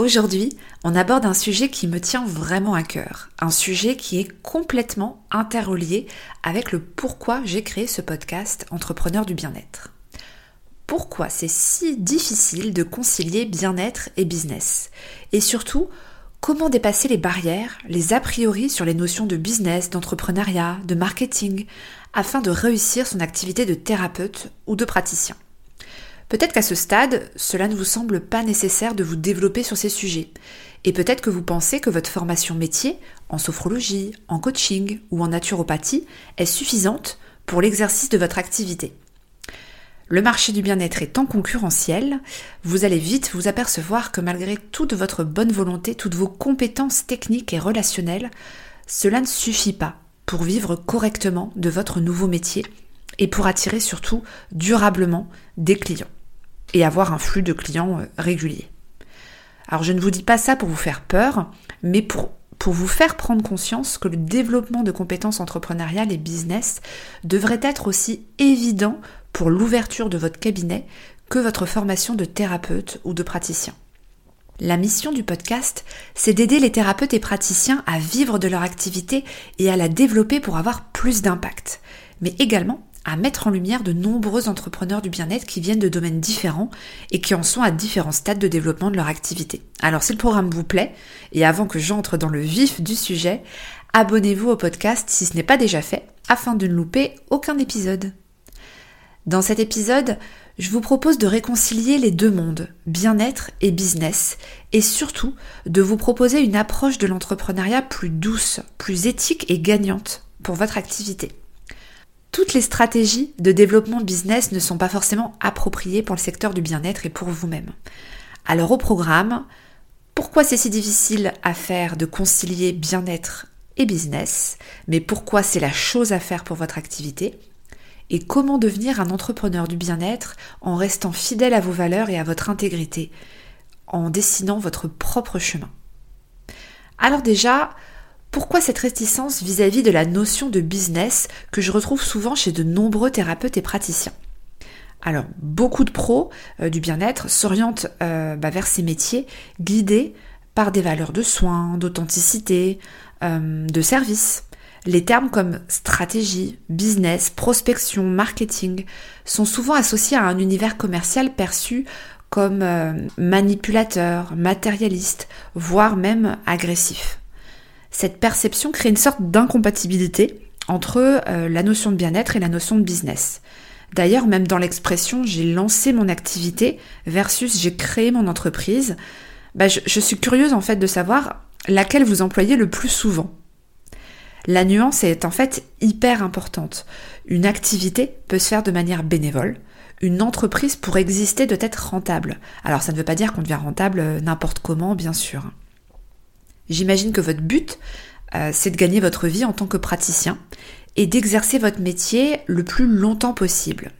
Aujourd'hui, on aborde un sujet qui me tient vraiment à cœur, un sujet qui est complètement interrelié avec le pourquoi j'ai créé ce podcast Entrepreneur du bien-être. Pourquoi c'est si difficile de concilier bien-être et business? Et surtout, comment dépasser les barrières, les a priori sur les notions de business, d'entrepreneuriat, de marketing, afin de réussir son activité de thérapeute ou de praticien? Peut-être qu'à ce stade, cela ne vous semble pas nécessaire de vous développer sur ces sujets. Et peut-être que vous pensez que votre formation métier, en sophrologie, en coaching ou en naturopathie, est suffisante pour l'exercice de votre activité. Le marché du bien-être étant concurrentiel, vous allez vite vous apercevoir que malgré toute votre bonne volonté, toutes vos compétences techniques et relationnelles, cela ne suffit pas pour vivre correctement de votre nouveau métier et pour attirer surtout durablement des clients et avoir un flux de clients euh, régulier. Alors je ne vous dis pas ça pour vous faire peur, mais pour, pour vous faire prendre conscience que le développement de compétences entrepreneuriales et business devrait être aussi évident pour l'ouverture de votre cabinet que votre formation de thérapeute ou de praticien. La mission du podcast, c'est d'aider les thérapeutes et praticiens à vivre de leur activité et à la développer pour avoir plus d'impact, mais également à mettre en lumière de nombreux entrepreneurs du bien-être qui viennent de domaines différents et qui en sont à différents stades de développement de leur activité. Alors si le programme vous plaît, et avant que j'entre dans le vif du sujet, abonnez-vous au podcast si ce n'est pas déjà fait, afin de ne louper aucun épisode. Dans cet épisode, je vous propose de réconcilier les deux mondes, bien-être et business, et surtout de vous proposer une approche de l'entrepreneuriat plus douce, plus éthique et gagnante pour votre activité. Toutes les stratégies de développement business ne sont pas forcément appropriées pour le secteur du bien-être et pour vous-même. Alors au programme, pourquoi c'est si difficile à faire de concilier bien-être et business, mais pourquoi c'est la chose à faire pour votre activité, et comment devenir un entrepreneur du bien-être en restant fidèle à vos valeurs et à votre intégrité, en dessinant votre propre chemin? Alors déjà, pourquoi cette réticence vis-à-vis de la notion de business que je retrouve souvent chez de nombreux thérapeutes et praticiens? Alors, beaucoup de pros euh, du bien-être s'orientent euh, bah, vers ces métiers guidés par des valeurs de soins, d'authenticité, euh, de service. Les termes comme stratégie, business, prospection, marketing sont souvent associés à un univers commercial perçu comme manipulateur, matérialiste, voire même agressif cette perception crée une sorte d'incompatibilité entre euh, la notion de bien-être et la notion de business. D'ailleurs, même dans l'expression j'ai lancé mon activité versus j'ai créé mon entreprise, bah, je, suis curieuse en fait de savoir laquelle vous employez le plus souvent. La nuance est en fait hyper importante. Une activité peut se faire de manière bénévole. Une entreprise pour exister doit être rentable. Alors ça ne veut pas dire qu'on devient rentable euh, n'importe comment, bien sûr. J'imagine que votre but, euh, c'est de gagner votre vie en tant que praticien et d'exercer votre métier le plus longtemps possible.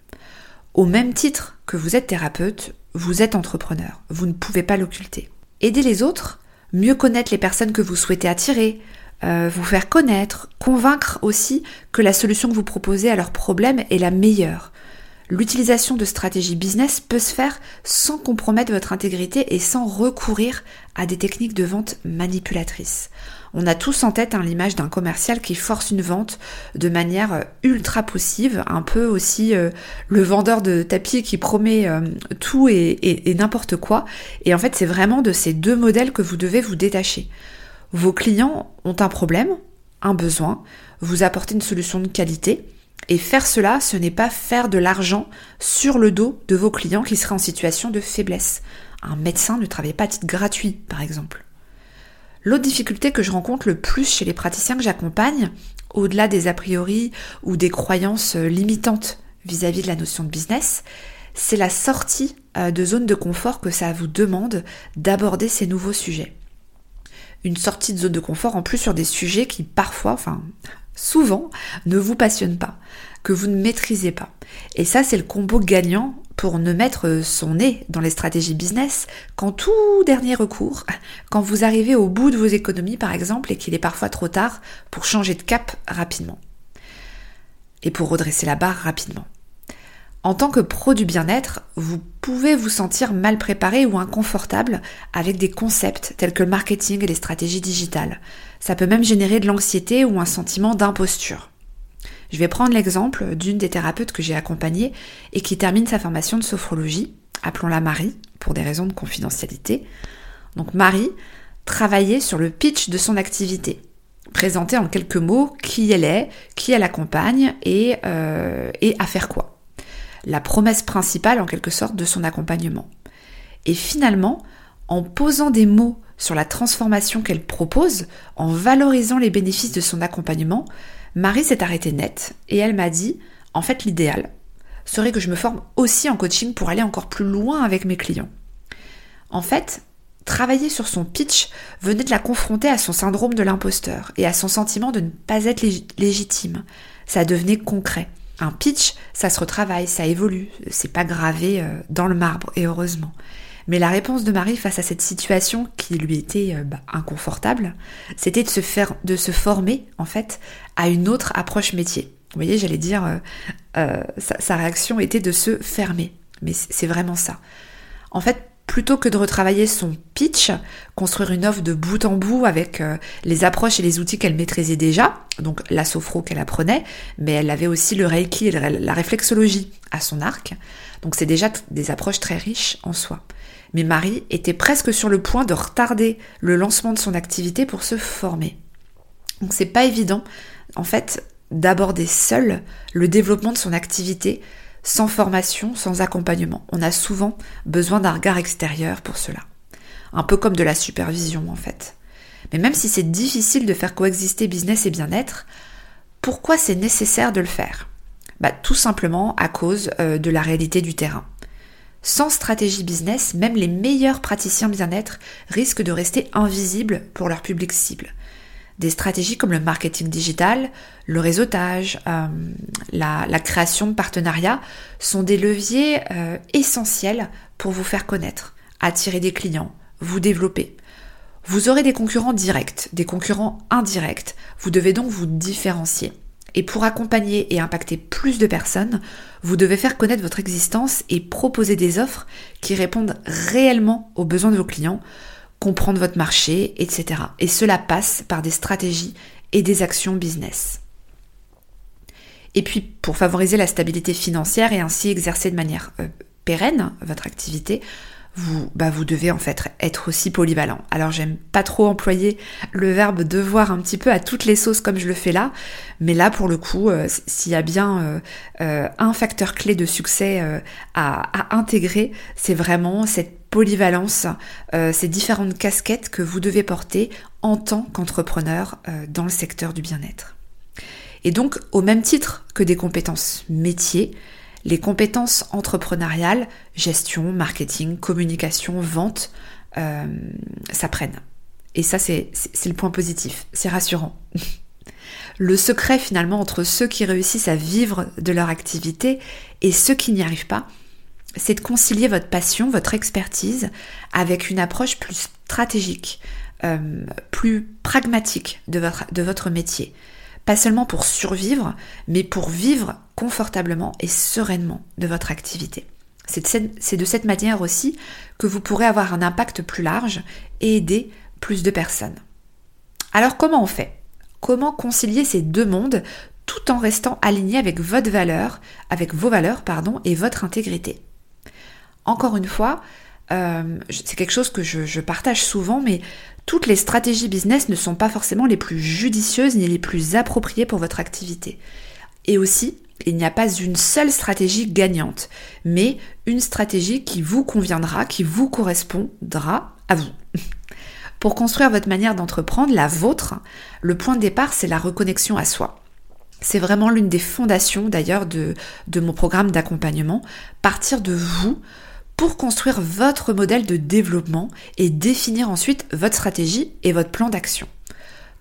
Au même titre que vous êtes thérapeute, vous êtes entrepreneur. Vous ne pouvez pas l'occulter. Aider les autres, mieux connaître les personnes que vous souhaitez attirer, euh, vous faire connaître, convaincre aussi que la solution que vous proposez à leurs problèmes est la meilleure. L'utilisation de stratégies business peut se faire sans compromettre votre intégrité et sans recourir à des techniques de vente manipulatrices. On a tous en tête hein, l'image d'un commercial qui force une vente de manière euh, ultra poussive, un peu aussi euh, le vendeur de tapis qui promet euh, tout et, n'importe quoi. Et en fait, c'est vraiment de ces deux modèles que vous devez vous détacher. Vos clients ont un problème, un besoin, vous apporter une solution de qualité. Et faire cela, ce n'est pas faire de l'argent sur le dos de vos clients qui seraient en situation de faiblesse. Un médecin ne travaille pas à titre gratuit, par exemple. L'autre difficulté que je rencontre le plus chez les praticiens que j'accompagne, au-delà des a priori ou des croyances euh, limitantes vis-à-vis de la notion de business, c'est la sortie euh, de zone de confort que ça vous demande d'aborder ces nouveaux sujets. Une sortie de zone de confort en plus sur des sujets qui parfois, enfin souvent, ne vous passionnent pas, que vous ne maîtrisez pas. Et ça, c'est le combo gagnant pour ne mettre son nez dans les stratégies business qu'en tout dernier recours, quand vous arrivez au bout de vos économies par exemple et qu'il est parfois trop tard pour changer de cap rapidement et pour redresser la barre rapidement. En tant que pro du bien-être, vous pouvez vous sentir mal préparé ou inconfortable avec des concepts tels que le marketing et les stratégies digitales. Ça peut même générer de l'anxiété ou un sentiment d'imposture. Je vais prendre l'exemple d'une des thérapeutes que j'ai accompagnée et qui termine sa formation de sophrologie, appelons-la Marie, pour des raisons de confidentialité. Donc Marie travaillait sur le pitch de son activité, présenter en quelques mots qui elle est, qui elle accompagne et, euh, et à faire quoi. La promesse principale en quelque sorte de son accompagnement. Et finalement, en posant des mots sur la transformation qu'elle propose, en valorisant les bénéfices de son accompagnement, Marie s'est arrêtée nette et elle m'a dit, en fait l'idéal serait que je me forme aussi en coaching pour aller encore plus loin avec mes clients. En fait, travailler sur son pitch venait de la confronter à son syndrome de l'imposteur et à son sentiment de ne pas être légitime. Ça devenait concret. Un pitch, ça se retravaille, ça évolue, c'est pas gravé euh, dans le marbre, et heureusement. Mais la réponse de Marie face à cette situation qui lui était euh, bah, inconfortable, c'était de se former en fait à une autre approche métier. Vous voyez, j'allais dire, euh, sa, réaction était de se fermer. Mais c'est vraiment ça. En fait, plutôt que de retravailler son pitch, construire une offre de bout en bout avec les approches et les outils qu'elle maîtrisait déjà, donc la sophro qu'elle apprenait, mais elle avait aussi le reiki et la réflexologie à son arc. Donc c'est déjà des approches très riches en soi. Mais Marie était presque sur le point de retarder le lancement de son activité pour se former. Donc c'est pas évident, en fait, d'aborder seul le développement de son activité sans formation, sans accompagnement. On a souvent besoin d'un regard extérieur pour cela. Un peu comme de la supervision en fait. Mais même si c'est difficile de faire coexister business et bien-être, pourquoi c'est nécessaire de le faire? Bah, Tout simplement à cause euh, de la réalité du terrain. Sans stratégie business, même les meilleurs praticiens bien-être risquent de rester invisibles pour leur public cible. Des stratégies comme le marketing digital, le réseautage, euh, la, création de partenariats sont des leviers euh, essentiels pour vous faire connaître, attirer des clients, vous développer. Vous aurez des concurrents directs, des concurrents indirects. Vous devez donc vous différencier. Et pour accompagner et impacter plus de personnes, vous devez faire connaître votre existence et proposer des offres qui répondent réellement aux besoins de vos clients, comprendre votre marché, etc. Et cela passe par des stratégies et des actions business. Et puis, pour favoriser la stabilité financière et ainsi exercer de manière euh, pérenne votre activité, vous, bah vous devez en fait être aussi polyvalent. Alors j'aime pas trop employer le verbe devoir un petit peu à toutes les sauces comme je le fais là, mais là pour le coup, euh, s'il y a bien euh, un facteur clé de succès à, intégrer, c'est vraiment cette polyvalence, ces différentes casquettes que vous devez porter en tant qu'entrepreneur dans le secteur du bien-être. Et donc, au même titre que des compétences métiers, les compétences entrepreneuriales, gestion, marketing, communication, vente, euh, s'apprennent. Et ça, c'est le point positif, c'est rassurant. Le secret finalement entre ceux qui réussissent à vivre de leur activité et ceux qui n'y arrivent pas, c'est de concilier votre passion, votre expertise avec une approche plus stratégique, euh, plus pragmatique de votre, de votre métier pas seulement pour survivre, mais pour vivre confortablement et sereinement de votre activité. C'est de cette manière aussi que vous pourrez avoir un impact plus large et aider plus de personnes. Alors comment on fait? Comment concilier ces deux mondes tout en restant aligné avec votre valeur, avec vos valeurs pardon, et votre intégrité? Encore une fois, euh, c'est quelque chose que je, partage souvent, mais toutes les stratégies business ne sont pas forcément les plus judicieuses ni les plus appropriées pour votre activité. Et aussi, il n'y a pas une seule stratégie gagnante, mais une stratégie qui vous conviendra, qui vous correspondra à vous. Pour construire votre manière d'entreprendre, la vôtre, le point de départ, c'est la reconnexion à soi. C'est vraiment l'une des fondations d'ailleurs de mon programme d'accompagnement, partir de vous pour construire votre modèle de développement et définir ensuite votre stratégie et votre plan d'action.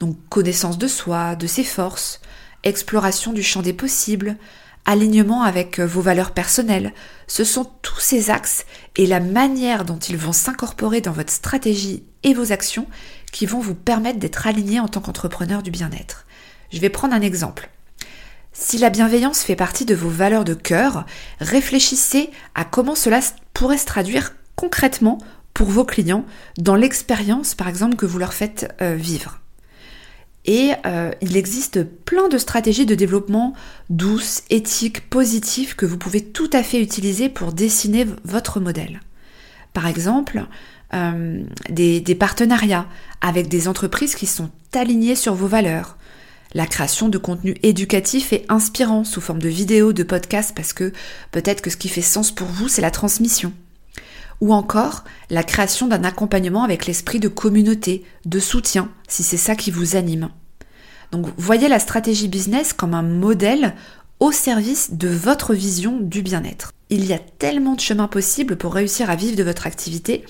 Donc connaissance de soi, de ses forces, exploration du champ des possibles, alignement avec vos valeurs personnelles, ce sont tous ces axes et la manière dont ils vont s'incorporer dans votre stratégie et vos actions qui vont vous permettre d'être aligné en tant qu'entrepreneur du bien-être. Je vais prendre un exemple. Si la bienveillance fait partie de vos valeurs de cœur, réfléchissez à comment cela pourrait se traduire concrètement pour vos clients dans l'expérience par exemple que vous leur faites euh, vivre. Et euh, il existe plein de stratégies de développement douces, éthiques, positives que vous pouvez tout à fait utiliser pour dessiner votre modèle. Par exemple, euh, des, des partenariats avec des entreprises qui sont alignées sur vos valeurs, la création de contenu éducatif et inspirant sous forme de vidéos, de podcasts, parce que peut-être que ce qui fait sens pour vous, c'est la transmission. Ou encore la création d'un accompagnement avec l'esprit de communauté, de soutien, si c'est ça qui vous anime. Donc voyez la stratégie business comme un modèle au service de votre vision du bien-être. Il y a tellement de chemins possibles pour réussir à vivre de votre activité,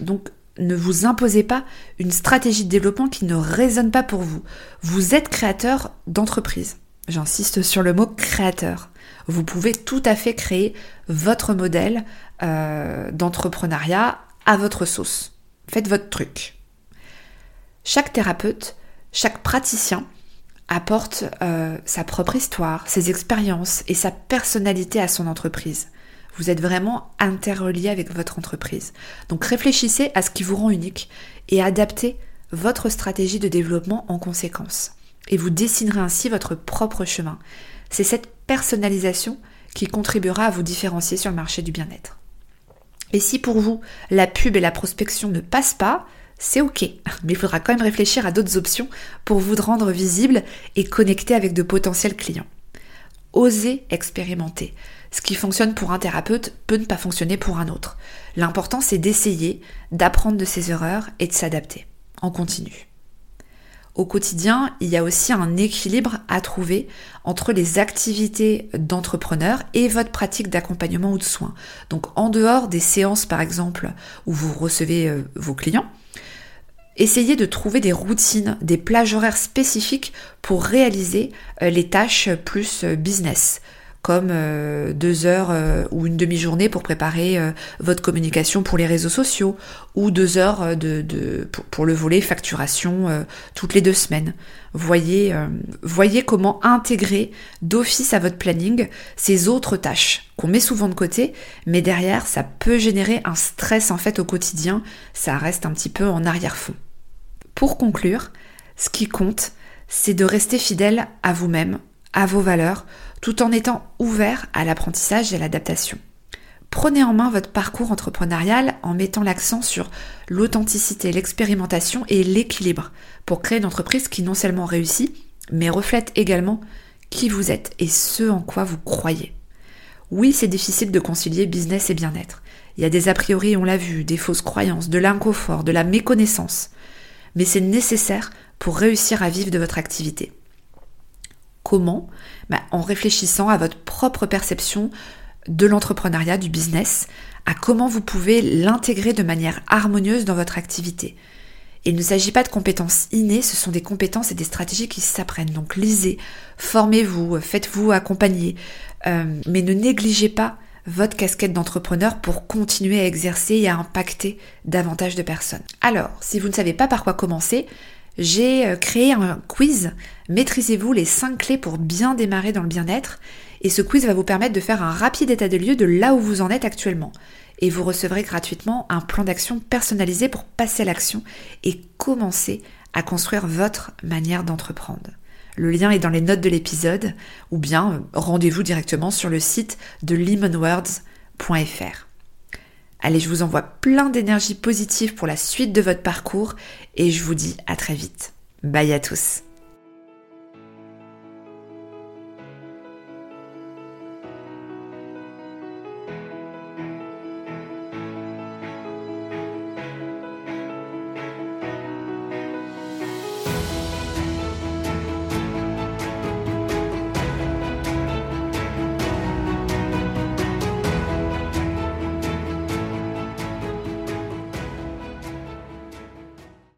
donc ne vous imposez pas une stratégie de développement qui ne résonne pas pour vous. Vous êtes créateur d'entreprise. J'insiste sur le mot créateur. Vous pouvez tout à fait créer votre modèle euh, d'entrepreneuriat à votre sauce. Faites votre truc. Chaque thérapeute, chaque praticien apporte euh, sa propre histoire, ses expériences et sa personnalité à son entreprise. Vous êtes vraiment interrelié avec votre entreprise. Donc réfléchissez à ce qui vous rend unique et adaptez votre stratégie de développement en conséquence. Et vous dessinerez ainsi votre propre chemin. C'est cette personnalisation qui contribuera à vous différencier sur le marché du bien-être. Et si pour vous, la pub et la prospection ne passent pas, c'est ok, mais il faudra quand même réfléchir à d'autres options pour vous rendre visible et connecter avec de potentiels clients. Osez expérimenter. Ce qui fonctionne pour un thérapeute peut ne pas fonctionner pour un autre. L'important, c'est d'essayer, d'apprendre de ses erreurs et de s'adapter. En continu. Au quotidien, il y a aussi un équilibre à trouver entre les activités d'entrepreneur et votre pratique d'accompagnement ou de soins. Donc en dehors des séances par exemple où vous recevez euh, vos clients, essayez de trouver des routines, des plages horaires spécifiques pour réaliser euh, les tâches plus euh, business comme euh, deux heures ou une demi-journée pour préparer votre communication pour les réseaux sociaux, ou deux heures pour, le volet facturation toutes les deux semaines. Voyez, voyez comment intégrer d'office à votre planning ces autres tâches qu'on met souvent de côté, mais derrière ça peut générer un stress en fait au quotidien, ça reste un petit peu en arrière-fond. Pour conclure, ce qui compte, c'est de rester fidèle à vous-même, à vos valeurs, tout en étant ouvert à l'apprentissage et à l'adaptation. Prenez en main votre parcours entrepreneurial en mettant l'accent sur l'authenticité, l'expérimentation et l'équilibre pour créer une entreprise qui non seulement réussit, mais reflète également qui vous êtes et ce en quoi vous croyez. Oui, c'est difficile de concilier business et bien-être. Il y a des a priori, on l'a vu, des fausses croyances, de l'inconfort, de la méconnaissance. Mais c'est nécessaire pour réussir à vivre de votre activité. Comment? Bah, En réfléchissant à votre propre perception de l'entrepreneuriat, du business, à comment vous pouvez l'intégrer de manière harmonieuse dans votre activité. il ne s'agit pas de compétences innées, ce sont des compétences et des stratégies qui s'apprennent. Donc lisez, formez-vous, faites-vous accompagner, euh, mais ne négligez pas votre casquette d'entrepreneur pour continuer à exercer et à impacter davantage de personnes. Alors, si vous ne savez pas par quoi commencer, j'ai euh, créé un quiz. Maîtrisez-vous les 5 clés pour bien démarrer dans le bien-être Et ce quiz va vous permettre de faire un rapide état des lieux de là où vous en êtes actuellement. Et vous recevrez gratuitement un plan d'action personnalisé pour passer à l'action et commencer à construire votre manière d'entreprendre. Le lien est dans les notes de l'épisode ou bien euh, rendez-vous directement sur le site de lemonwords.fr. Allez, je vous envoie plein d'énergie positive pour la suite de votre parcours et je vous dis à très vite. Bye à tous.